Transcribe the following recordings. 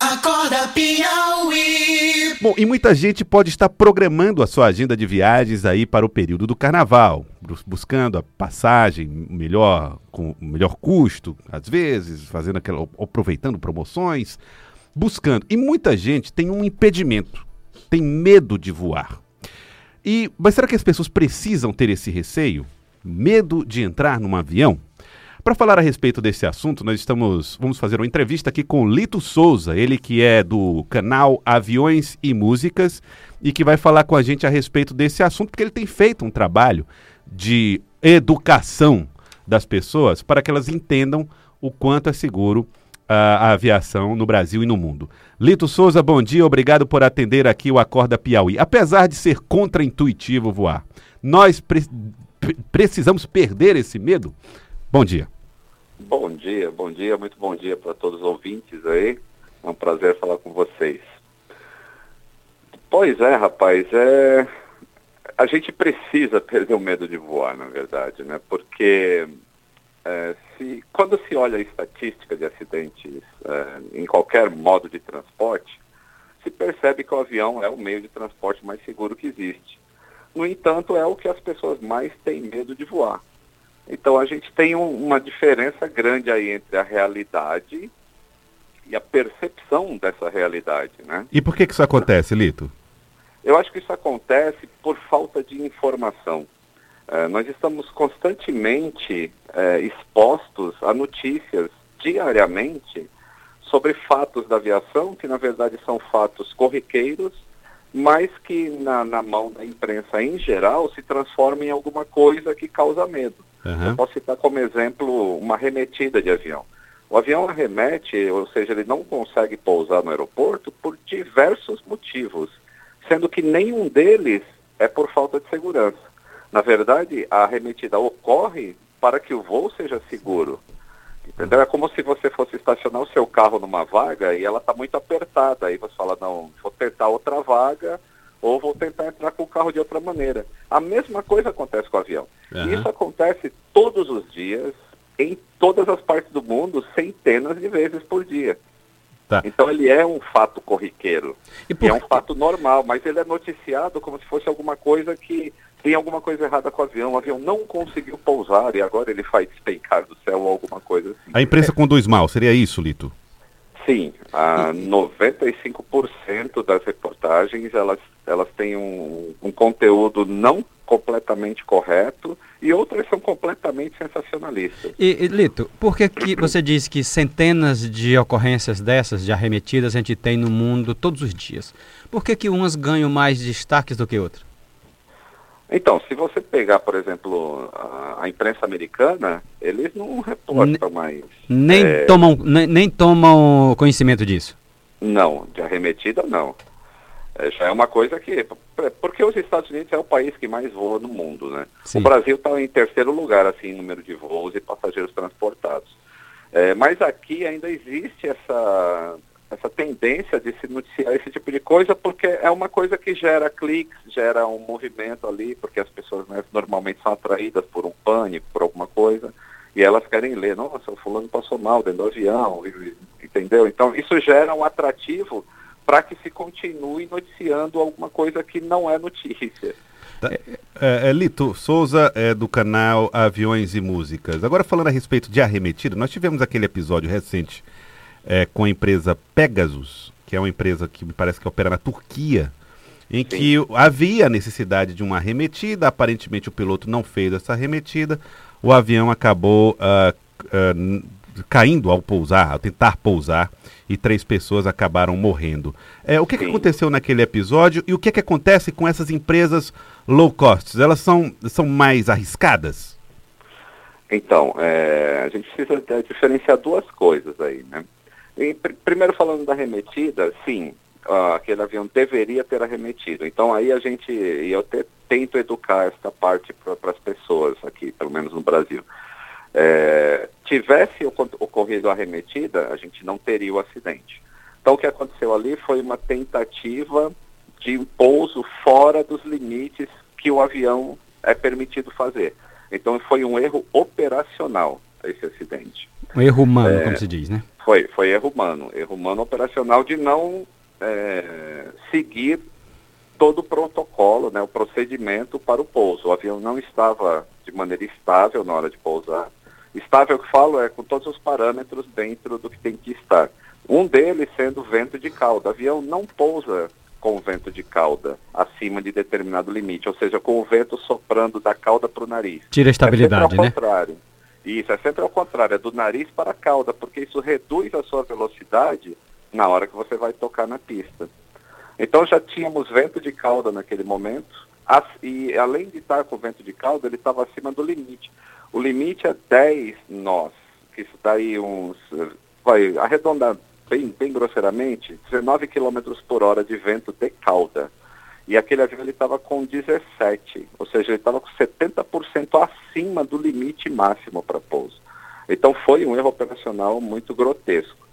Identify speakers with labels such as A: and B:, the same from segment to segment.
A: Acorda Piauí. Bom, e muita gente pode estar programando a sua agenda de viagens aí para o período do carnaval, buscando a passagem melhor, com melhor custo, às vezes, fazendo aquela, aproveitando promoções, buscando. E muita gente tem um impedimento, tem medo de voar. E, mas será que as pessoas precisam ter esse receio? Medo de entrar num avião? Para falar a respeito desse assunto, nós estamos vamos fazer uma entrevista aqui com Lito Souza, ele que é do canal Aviões e Músicas e que vai falar com a gente a respeito desse assunto, porque ele tem feito um trabalho de educação das pessoas para que elas entendam o quanto é seguro a, a aviação no Brasil e no mundo. Lito Souza, bom dia, obrigado por atender aqui o Acorda Piauí. Apesar de ser contraintuitivo voar, nós pre precisamos perder esse medo? Bom dia.
B: Bom dia, bom dia, muito bom dia para todos os ouvintes aí. É um prazer falar com vocês. Pois é, rapaz, é... a gente precisa perder o medo de voar, na verdade, né? Porque é, se, quando se olha a estatística de acidentes é, em qualquer modo de transporte, se percebe que o avião é o meio de transporte mais seguro que existe. No entanto, é o que as pessoas mais têm medo de voar. Então a gente tem um, uma diferença grande aí entre a realidade e a percepção dessa realidade, né?
A: E por que, que isso acontece, Lito?
B: Eu acho que isso acontece por falta de informação. É, nós estamos constantemente é, expostos a notícias diariamente sobre fatos da aviação, que na verdade são fatos corriqueiros, mas que na, na mão da imprensa em geral se transformam em alguma coisa que causa medo. Uhum. Eu posso citar como exemplo uma remetida de avião. O avião arremete, ou seja, ele não consegue pousar no aeroporto por diversos motivos, sendo que nenhum deles é por falta de segurança. Na verdade, a arremetida ocorre para que o voo seja seguro. Entendeu? É como se você fosse estacionar o seu carro numa vaga e ela está muito apertada. Aí você fala, não, vou tentar outra vaga ou vou tentar entrar com o carro de outra maneira. A mesma coisa acontece com o avião. Uhum. Isso acontece todos os dias, em todas as partes do mundo, centenas de vezes por dia. Tá. Então ele é um fato corriqueiro. E, por... é um fato normal, mas ele é noticiado como se fosse alguma coisa que tem alguma coisa errada com o avião. O avião não conseguiu pousar e agora ele faz despencar do céu ou alguma coisa assim.
A: A imprensa conduz mal, seria isso, Lito?
B: Sim, a 95% das reportagens elas, elas têm um, um, conteúdo não completamente correto e outras são completamente sensacionalistas.
C: E, e Lito, por que, que você diz que centenas de ocorrências dessas, de arremetidas, a gente tem no mundo todos os dias? Por que, que umas ganham mais destaques do que outras?
B: Então, se você pegar, por exemplo, a, a imprensa americana, eles não reportam mais.
C: Nem, é... tomam, nem, nem, tomam conhecimento disso?
B: Não, de arremetida não. É, já é uma coisa que. Porque os Estados Unidos é o país que mais voa no mundo, né? Sim. O Brasil está em terceiro lugar, assim, em número de voos e passageiros transportados. É, mas aqui ainda existe essa essa tendência de se noticiar esse tipo de coisa, porque é uma coisa que gera cliques, gera um movimento ali, porque as pessoas né, normalmente são atraídas por um pânico, por alguma coisa, e elas querem ler, nossa, o fulano passou mal dentro do avião, entendeu? Então isso gera um atrativo para que se continue noticiando alguma coisa que não é notícia.
A: Tá. É, é, Lito Souza é do canal Aviões e Músicas. Agora falando a respeito de arremetida, nós tivemos aquele episódio recente é, com a empresa Pegasus, que é uma empresa que me parece que opera na Turquia, em Sim. que havia necessidade de uma arremetida, aparentemente o piloto não fez essa arremetida, o avião acabou uh, uh, caindo ao pousar, ao tentar pousar, e três pessoas acabaram morrendo. É, o que, que aconteceu naquele episódio e o que, que acontece com essas empresas low cost? Elas são, são mais arriscadas?
B: Então, é, a gente precisa diferenciar duas coisas aí, né? Pr primeiro falando da remetida, sim, uh, aquele avião deveria ter arremetido. Então aí a gente, e eu te, tento educar essa parte para as pessoas aqui, pelo menos no Brasil. É, tivesse ocorrido a arremetida, a gente não teria o acidente. Então o que aconteceu ali foi uma tentativa de pouso fora dos limites que o avião é permitido fazer. Então foi um erro operacional. Esse acidente.
C: Um erro humano, é, como se diz, né?
B: Foi, foi erro humano. Erro humano operacional de não é, seguir todo o protocolo, né, o procedimento para o pouso. O avião não estava de maneira estável na hora de pousar. Estável que falo é com todos os parâmetros dentro do que tem que estar. Um deles sendo vento de cauda. O avião não pousa com vento de cauda acima de determinado limite, ou seja, com o vento soprando da cauda para o nariz.
C: Tira a estabilidade,
B: é
C: né?
B: Contrário. Isso, é sempre ao contrário, é do nariz para a cauda, porque isso reduz a sua velocidade na hora que você vai tocar na pista. Então já tínhamos vento de cauda naquele momento, e além de estar com vento de cauda, ele estava acima do limite. O limite é 10 nós, que isso daí uns, vai arredondar bem, bem grosseiramente, 19 km por hora de vento de cauda. E aquele avião ele estava com 17, ou seja, ele estava com 70% acima do limite máximo para pouso. Então foi um erro operacional muito grotesco.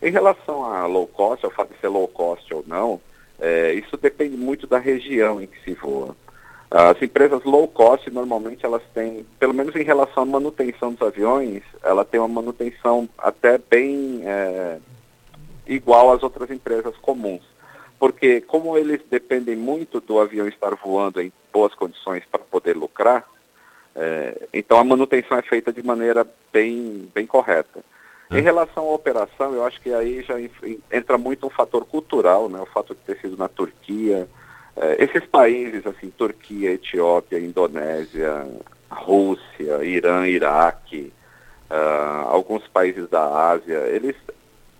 B: Em relação a low cost, ao fato de ser low cost ou não, é, isso depende muito da região em que se voa. As empresas low cost, normalmente, elas têm, pelo menos em relação à manutenção dos aviões, ela tem uma manutenção até bem é, igual às outras empresas comuns. Porque como eles dependem muito do avião estar voando em boas condições para poder lucrar, é, então a manutenção é feita de maneira bem, bem correta. Em é. relação à operação, eu acho que aí já entra muito um fator cultural, né? o fato de ter sido na Turquia. É, esses países, assim, Turquia, Etiópia, Indonésia, Rússia, Irã, Iraque, uh, alguns países da Ásia, eles,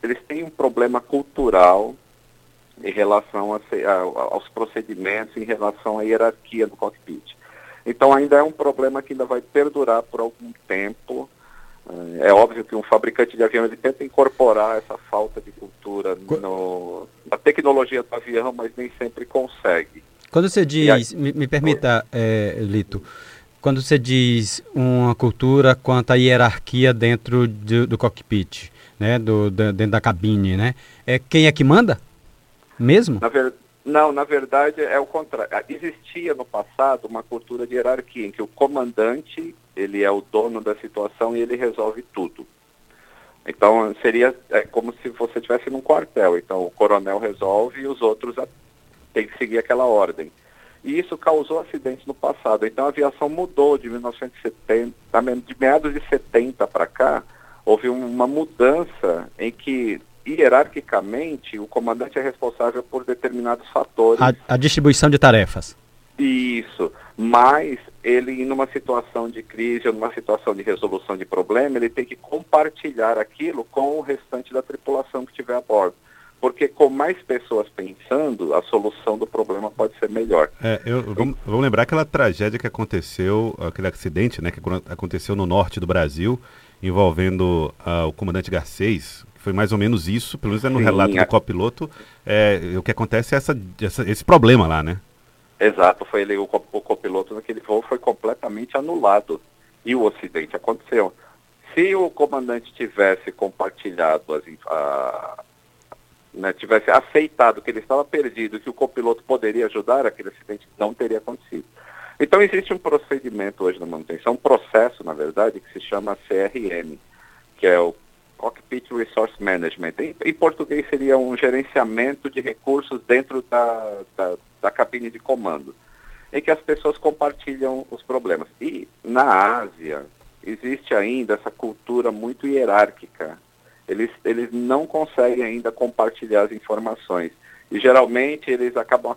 B: eles têm um problema cultural em relação a, a, aos procedimentos, em relação à hierarquia do cockpit. Então ainda é um problema que ainda vai perdurar por algum tempo. É, é óbvio que um fabricante de avião ele tenta incorporar essa falta de cultura no, na tecnologia do avião, mas nem sempre consegue.
C: Quando você diz, aí, me, me, permita, é, Lito, quando você diz uma cultura quanto à hierarquia dentro do, do cockpit, né, do, do, dentro da cabine, né, é quem é que manda? Mesmo?
B: Na ver, não, na verdade é o contrário. Existia no passado uma cultura de hierarquia em que o comandante ele é o dono da situação e ele resolve tudo. Então seria é como se você estivesse num quartel. Então o coronel resolve e os outros têm que seguir aquela ordem. E isso causou acidentes no passado. Então a aviação mudou de 1970, de meados de 70 para cá, houve uma mudança em que hierarquicamente o comandante é responsável por determinados fatores.
C: A, a distribuição de tarefas.
B: Isso, mas ele, numa situação de crise ou numa situação de resolução de problema, ele tem que compartilhar aquilo com o restante da tripulação que estiver a bordo. Porque com mais pessoas pensando, a solução do problema pode ser melhor.
A: É, eu, vamos, vamos lembrar aquela tragédia que aconteceu, aquele acidente né, que aconteceu no norte do Brasil, envolvendo uh, o comandante Garcês, foi mais ou menos isso, pelo menos é no Sim, relato do copiloto, é, o que acontece é essa, essa, esse problema lá, né?
B: Exato, foi ele, o, o copiloto naquele voo foi completamente anulado. E o acidente aconteceu. Se o comandante tivesse compartilhado, as, a, né, tivesse aceitado que ele estava perdido, que o copiloto poderia ajudar, aquele acidente não teria acontecido. Então existe um procedimento hoje na manutenção, um processo, na verdade, que se chama CRM, que é o Cockpit Resource Management. Em, em português seria um gerenciamento de recursos dentro da, da da cabine de comando, em que as pessoas compartilham os problemas. E na Ásia existe ainda essa cultura muito hierárquica. Eles, eles não conseguem ainda compartilhar as informações. E geralmente eles acabam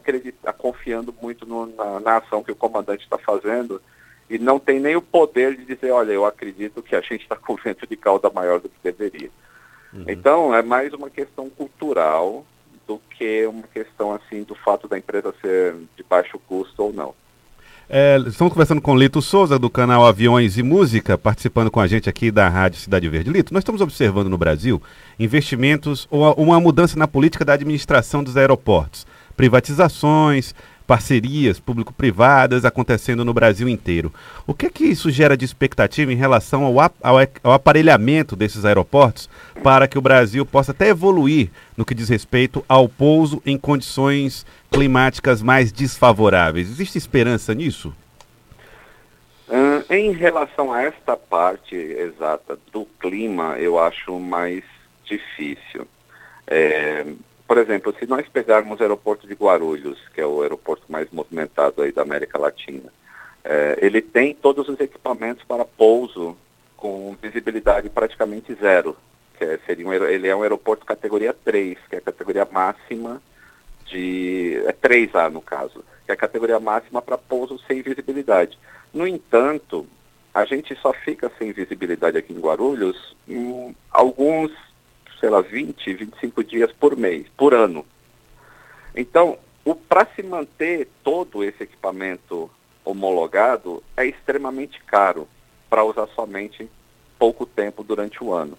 B: confiando muito no, na, na ação que o comandante está fazendo e não tem nem o poder de dizer, olha, eu acredito que a gente está com vento de cauda maior do que deveria. Uhum. Então, é mais uma questão cultural do que uma questão assim do fato da empresa ser de baixo custo ou não.
A: É, estamos conversando com Lito Souza, do canal Aviões e Música, participando com a gente aqui da Rádio Cidade Verde. Lito, nós estamos observando no Brasil investimentos ou uma mudança na política da administração dos aeroportos, privatizações, parcerias público-privadas acontecendo no Brasil inteiro. O que é que isso gera de expectativa em relação ao, ao, ao, aparelhamento desses aeroportos para que o Brasil possa até evoluir no que diz respeito ao pouso em condições climáticas mais desfavoráveis? Existe esperança nisso?
B: Em relação a esta parte exata do clima, eu acho mais difícil. É, por exemplo, se nós pegarmos o aeroporto de Guarulhos, que é o aeroporto mais movimentado aí da América Latina, é, ele tem todos os equipamentos para pouso com visibilidade praticamente zero. Que é, seria um, ele é um aeroporto categoria 3, que é a categoria máxima de. É 3A no caso, que é a categoria máxima para pouso sem visibilidade. No entanto, a gente só fica sem visibilidade aqui em Guarulhos em alguns, sei lá, 20, 25 dias por mês, por ano. Então, para se manter todo esse equipamento homologado é extremamente caro para usar somente pouco tempo durante o ano.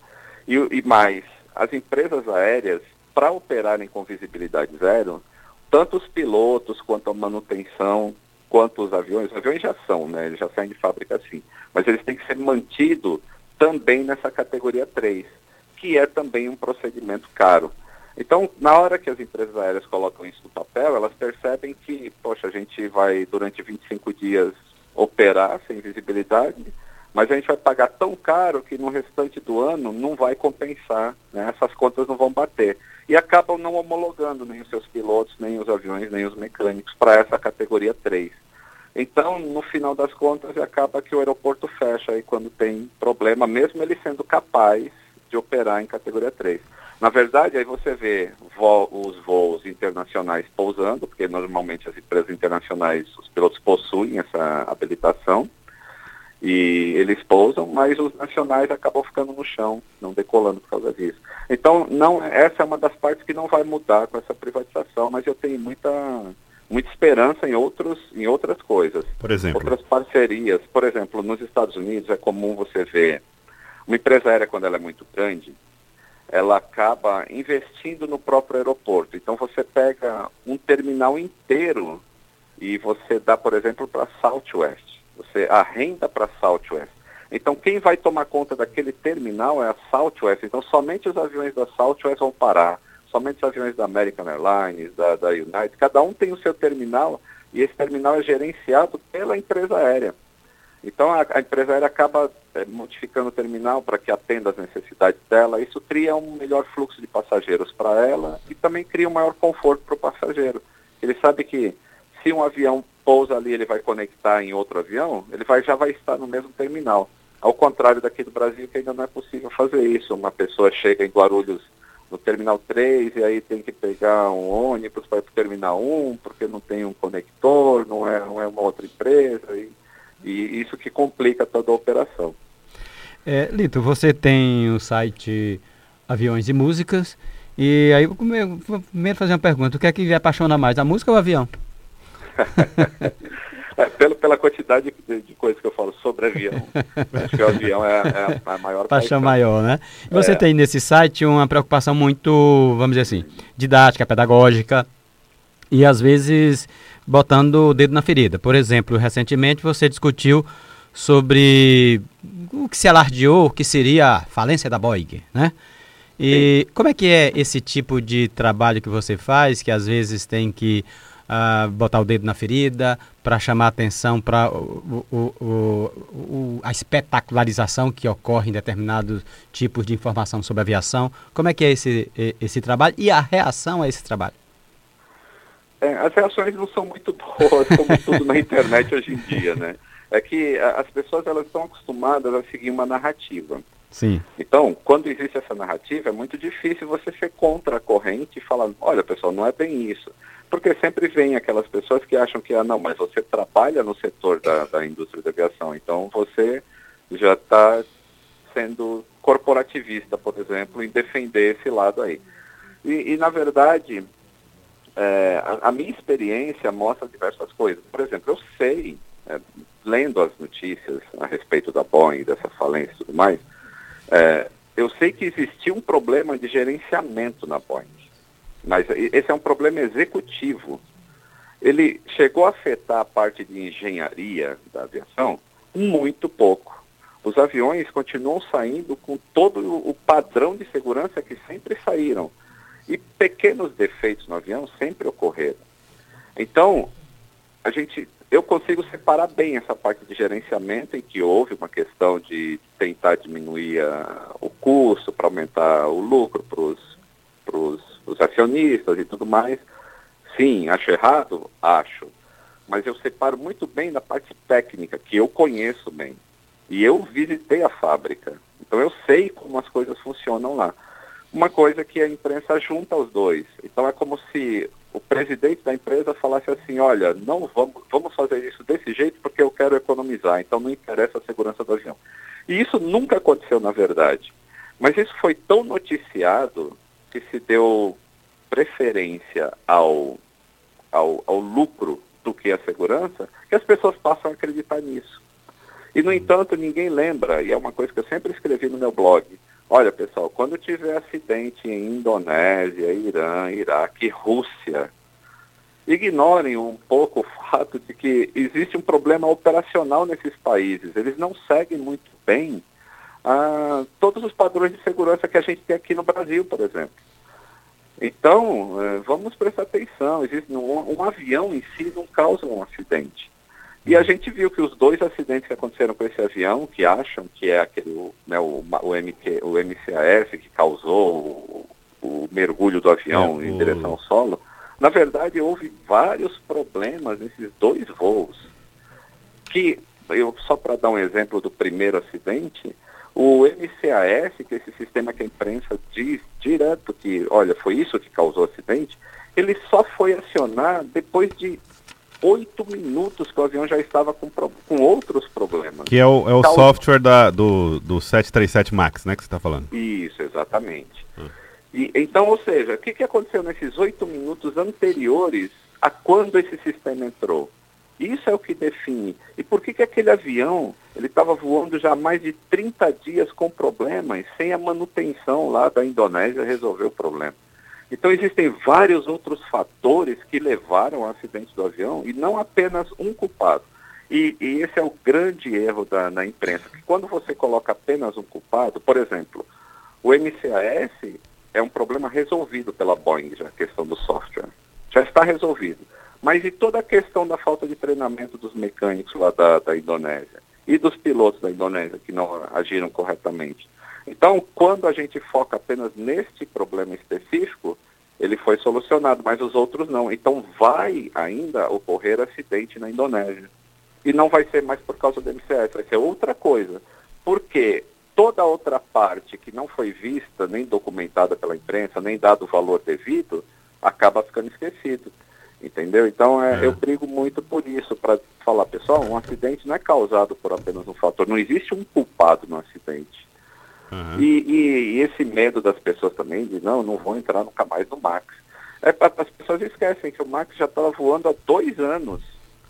B: E, e mais, as empresas aéreas, para operarem com visibilidade zero, tanto os pilotos quanto a manutenção, quanto os aviões, os aviões já são, né? Eles já saem de fábrica assim. Mas eles têm que ser mantidos também nessa categoria 3, que é também um procedimento caro. Então, na hora que as empresas aéreas colocam isso no papel, elas percebem que, poxa, a gente vai durante 25 dias operar sem visibilidade, mas a gente vai pagar tão caro que no restante do ano não vai compensar, né? essas contas não vão bater. E acabam não homologando nem os seus pilotos, nem os aviões, nem os mecânicos para essa categoria 3. Então, no final das contas, acaba que o aeroporto fecha aí quando tem problema, mesmo ele sendo capaz de operar em categoria 3. Na verdade, aí você vê vo os voos internacionais pousando, porque normalmente as empresas internacionais, os pilotos possuem essa habilitação, e eles pousam, mas os nacionais acabam ficando no chão, não decolando por causa disso. Então, não, essa é uma das partes que não vai mudar com essa privatização, mas eu tenho muita, muita esperança em, outros, em outras coisas.
A: Por exemplo?
B: Outras parcerias. Por exemplo, nos Estados Unidos é comum você ver uma empresa aérea, quando ela é muito grande, ela acaba investindo no próprio aeroporto. Então você pega um terminal inteiro e você dá, por exemplo, para Southwest. Você arrenda para Southwest. Então quem vai tomar conta daquele terminal é a Southwest. Então somente os aviões da Southwest vão parar. Somente os aviões da American Airlines, da, da United. Cada um tem o seu terminal e esse terminal é gerenciado pela empresa aérea. Então a, a empresa aérea acaba é, modificando o terminal para que atenda às necessidades dela. Isso cria um melhor fluxo de passageiros para ela e também cria um maior conforto para o passageiro. Ele sabe que se um avião pousa ali, ele vai conectar em outro avião, ele vai, já vai estar no mesmo terminal. Ao contrário daqui do Brasil, que ainda não é possível fazer isso. Uma pessoa chega em Guarulhos no terminal 3 e aí tem que pegar um ônibus para ir para o terminal 1, porque não tem um conector, não é, não é uma outra empresa. E, e isso que complica toda a operação.
C: É, Lito, você tem o site Aviões e Músicas, e aí vou primeiro fazer uma pergunta, o que é que apaixona mais, a música ou o avião?
B: é, pelo, pela quantidade de, de, coisas que eu falo sobre avião, acho que o avião é, é a, maior
C: paixão. maior, né? E você é. tem nesse site uma preocupação muito, vamos dizer assim, didática, pedagógica, e às vezes botando o dedo na ferida. Por exemplo, recentemente você discutiu sobre o que se alardeou que seria a falência da Boeing, né? E Sim. como é que é esse tipo de trabalho que você faz, que às vezes tem que uh, botar o dedo na ferida para chamar atenção para a espetacularização que ocorre em determinados tipos de informação sobre aviação? Como é que é esse, esse trabalho e a reação a esse trabalho?
B: É, as reações não são muito boas, como tudo na internet hoje em dia, né? É que as pessoas elas estão acostumadas a seguir uma narrativa.
C: Sim.
B: Então, quando existe essa narrativa, é muito difícil você ser contra a corrente e falar, olha pessoal, não é bem isso. Porque sempre vem aquelas pessoas que acham que, ah não, mas você trabalha no setor da, da indústria da aviação, então você já está sendo corporativista, por exemplo, em defender esse lado aí. E, e na verdade, é, a, a, minha experiência mostra diversas coisas. Por exemplo, eu sei, é, lendo as notícias a respeito da Boeing, dessa falência e tudo mais, é, eu sei que existia um problema de gerenciamento na Boeing. Mas esse é um problema executivo. Ele chegou a afetar a parte de engenharia da aviação muito pouco. Os aviões continuam saindo com todo o padrão de segurança que sempre saíram. E pequenos defeitos no avião sempre ocorreram. Então, a gente, eu consigo separar bem essa parte de gerenciamento, em que houve uma questão de tentar diminuir a, o custo para aumentar o lucro para os acionistas e tudo mais. Sim, acho errado? Acho. Mas eu separo muito bem da parte técnica, que eu conheço bem. E eu visitei a fábrica. Então eu sei como as coisas funcionam lá. Uma coisa que a imprensa junta os dois. Então é como se o presidente da empresa falasse assim, olha, não vamos, vamos fazer isso desse jeito porque eu quero economizar, então não interessa a segurança do avião. E isso nunca aconteceu na verdade. Mas isso foi tão noticiado que se deu preferência ao, ao, ao lucro do que a segurança, que as pessoas passam a acreditar nisso. E, no entanto, ninguém lembra, e é uma coisa que eu sempre escrevi no meu blog, Olha, pessoal, quando tiver acidente em Indonésia, Irã, Iraque, Rússia, ignorem um pouco o fato de que existe um problema operacional nesses países. Eles não seguem muito bem ah, todos os padrões de segurança que a gente tem aqui no Brasil, por exemplo. Então, eh, vamos prestar atenção. Existe um, um avião em si não causa um acidente. E a gente viu que os dois acidentes que aconteceram com esse avião, que acham que é aquele, né, o, o, MQ, o MCAS que causou o, o mergulho do avião é, em direção ao solo, na verdade houve vários problemas nesses dois voos. Que, eu, só para dar um exemplo do primeiro acidente, o MCAS, que é esse sistema que a imprensa diz direto que, olha, foi isso que causou o acidente, ele só foi acionar depois de oito minutos que o avião já estava com, com outros problemas.
A: Que é o, é o então, software da, do, do 737 MAX, né, que você está falando?
B: Isso, exatamente. Hum. E, então, ou seja, o que, que aconteceu nesses oito minutos anteriores a quando esse sistema entrou? Isso é o que define. E por que, que aquele avião ele estava voando já há mais de 30 dias com problemas, sem a manutenção lá da Indonésia resolver o problema? Então existem vários outros fatores que levaram ao acidente do avião e não apenas um culpado. E, e esse é o grande erro da, na imprensa, que quando você coloca apenas um culpado, por exemplo, o MCAS é um problema resolvido pela Boeing, já a questão do software. Já está resolvido. Mas e toda a questão da falta de treinamento dos mecânicos lá da, da Indonésia e dos pilotos da Indonésia que não agiram corretamente? Então, quando a gente foca apenas neste problema específico, ele foi solucionado, mas os outros não. Então, vai ainda ocorrer acidente na Indonésia. E não vai ser mais por causa do MCS, vai ser outra coisa. Porque toda outra parte que não foi vista, nem documentada pela imprensa, nem dado o valor devido, acaba ficando esquecido. Entendeu? Então, é, é. eu brigo muito por isso, para falar, pessoal, um acidente não é causado por apenas um fator. Não existe um culpado no acidente. Uhum. E, e, e, esse medo das pessoas também de não, não vou entrar nunca mais no Max. É, as pessoas esquecem que o Max já estava voando há dois anos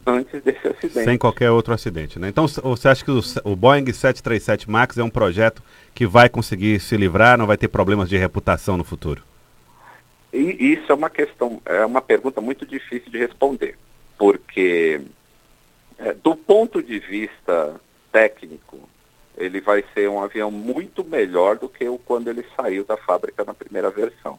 B: antes desse acidente.
A: Sem qualquer outro acidente, né? Então você acha que o, o Boeing 737 Max é um projeto que vai conseguir se livrar, não vai ter problemas de reputação no futuro?
B: E isso é uma questão, é uma pergunta muito difícil de responder, porque é, do ponto de vista técnico, ele vai ser um avião muito melhor do que o quando ele saiu da fábrica na primeira versão.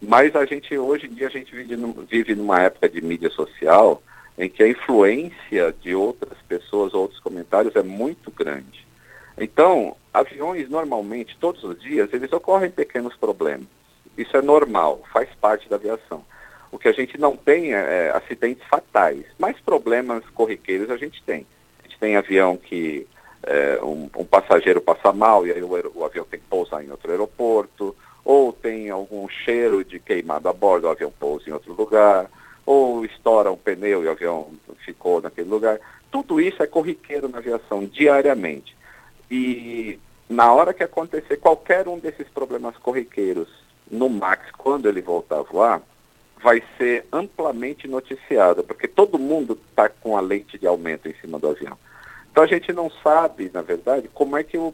B: Mas a gente, hoje em dia, a gente vive, vive numa época de mídia social em que a influência de outras pessoas, outros comentários é muito grande. Então, aviões normalmente, todos os dias, eles ocorrem pequenos problemas. Isso é normal, faz parte da aviação. O que a gente não tem é, é acidentes fatais, mas problemas corriqueiros a gente tem. A gente tem avião que é, um, um, passageiro passa mal e aí o, o, avião tem que pousar em outro aeroporto, ou tem algum cheiro de queimado a bordo, o avião pousa em outro lugar, ou estoura um pneu e o avião ficou naquele lugar. Tudo isso é corriqueiro na aviação diariamente. E na hora que acontecer qualquer um desses problemas corriqueiros no MAX, quando ele voltar a voar, vai ser amplamente noticiado, porque todo mundo está com a lente de aumento em cima do avião. Então a gente não sabe, na verdade, como é que o,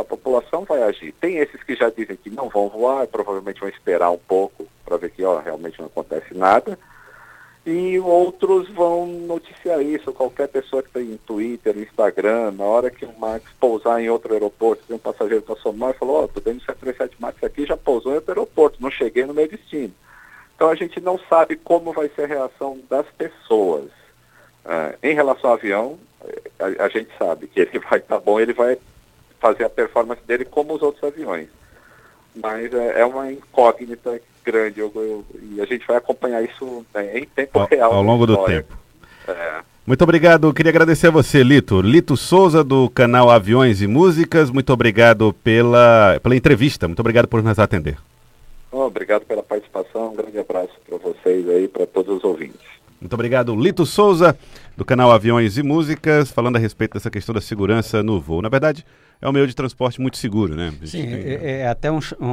B: a população vai agir. Tem esses que já dizem que não vão voar, provavelmente vão esperar um pouco para ver que ó, realmente não acontece nada. E outros vão noticiar isso. Qualquer pessoa que tem Twitter, Instagram, na hora que o Max pousar em outro aeroporto, tem um passageiro passou mal e falou, ó, oh, tô dentro do 737 Max aqui, já pousou em outro aeroporto, não cheguei no meu destino. Então a gente não sabe como vai ser a reação das pessoas. Uh, em relação ao avião, a, a, gente sabe que ele vai estar tá bom, ele vai fazer a performance dele como os outros aviões. Mas é, é uma incógnita grande eu, eu, e a gente vai acompanhar isso né, em tempo
A: ao,
B: real.
A: Ao longo do tempo. É. Muito obrigado. Queria agradecer a você, Lito. Lito Souza, do canal Aviões e Músicas. Muito obrigado pela, pela entrevista. Muito obrigado por nos atender.
B: Oh, obrigado pela participação. Um grande abraço para vocês aí, para todos os ouvintes.
A: Muito obrigado, Lito Souza, do canal Aviões e Músicas, falando a respeito dessa questão da segurança no voo. Na verdade, é um meio de transporte muito seguro, né?
C: Sim, tem... é, é, até um, um